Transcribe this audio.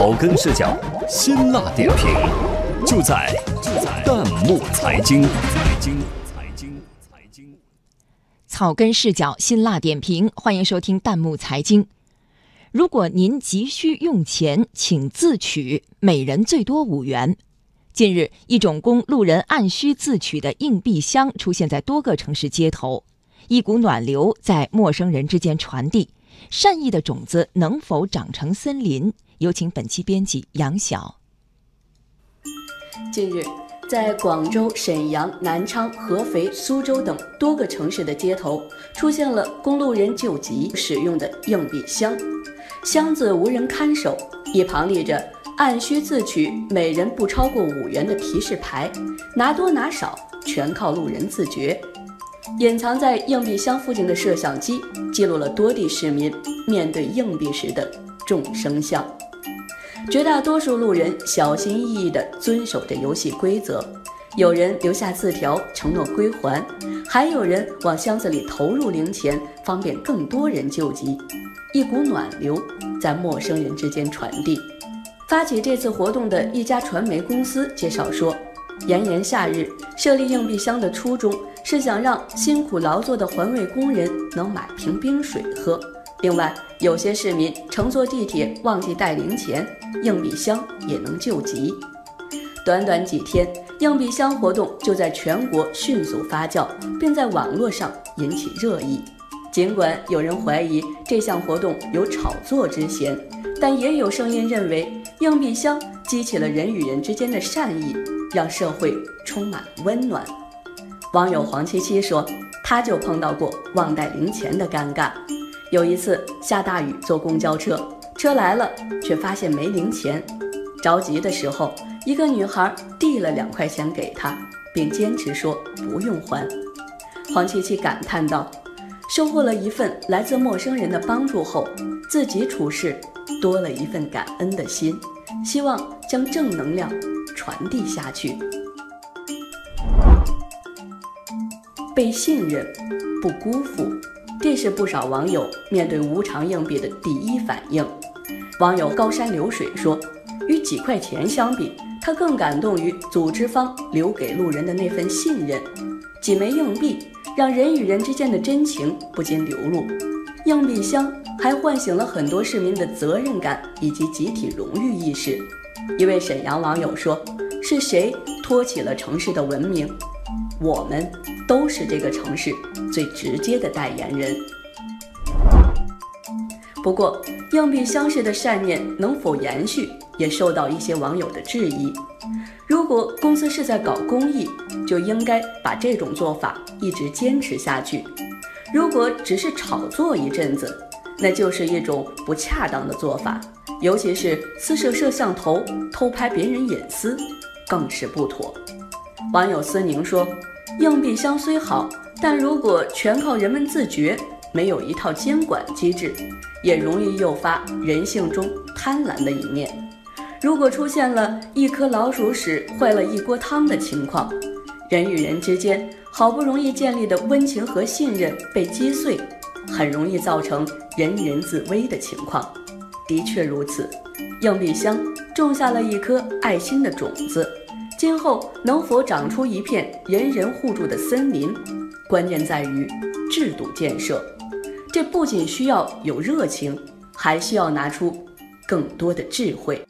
草根视角，辛辣点评，就在就在弹幕财经。财经财经财经，草根视角，辛辣点评，欢迎收听弹幕财经。如果您急需用钱，请自取，每人最多五元。近日，一种供路人按需自取的硬币箱出现在多个城市街头，一股暖流在陌生人之间传递。善意的种子能否长成森林？有请本期编辑杨晓。近日，在广州、沈阳、南昌、合肥、苏州等多个城市的街头，出现了公路人救急使用的硬币箱。箱子无人看守，一旁立着“按需自取，每人不超过五元”的提示牌，拿多拿少全靠路人自觉。隐藏在硬币箱附近的摄像机记录了多地市民面对硬币时的众生相。绝大多数路人小心翼翼地遵守着游戏规则，有人留下字条承诺归还，还有人往箱子里投入零钱，方便更多人救急。一股暖流在陌生人之间传递。发起这次活动的一家传媒公司介绍说。炎炎夏日设立硬币箱的初衷是想让辛苦劳作的环卫工人能买瓶冰水喝。另外，有些市民乘坐地铁忘记带零钱，硬币箱也能救急。短短几天，硬币箱活动就在全国迅速发酵，并在网络上引起热议。尽管有人怀疑这项活动有炒作之嫌，但也有声音认为硬币箱激起了人与人之间的善意。让社会充满温暖。网友黄七七说：“他就碰到过忘带零钱的尴尬。有一次下大雨坐公交车，车来了却发现没零钱，着急的时候，一个女孩递了两块钱给他，并坚持说不用还。”黄七七感叹道：“收获了一份来自陌生人的帮助后，自己处事多了一份感恩的心，希望将正能量。”传递下去，被信任，不辜负，这是不少网友面对无偿硬币的第一反应。网友高山流水说：“与几块钱相比，他更感动于组织方留给路人的那份信任。几枚硬币让人与人之间的真情不禁流露，硬币箱还唤醒了很多市民的责任感以及集体荣誉意识。”一位沈阳网友说：“是谁托起了城市的文明？我们都是这个城市最直接的代言人。”不过，硬币箱式的善念能否延续，也受到一些网友的质疑。如果公司是在搞公益，就应该把这种做法一直坚持下去；如果只是炒作一阵子，那就是一种不恰当的做法。尤其是私设摄像头偷拍别人隐私，更是不妥。网友思宁说：“硬币箱虽好，但如果全靠人们自觉，没有一套监管机制，也容易诱发人性中贪婪的一面。如果出现了一颗老鼠屎坏了一锅汤的情况，人与人之间好不容易建立的温情和信任被击碎，很容易造成人人自危的情况。”的确如此，硬币箱种下了一颗爱心的种子，今后能否长出一片人人互助的森林，关键在于制度建设。这不仅需要有热情，还需要拿出更多的智慧。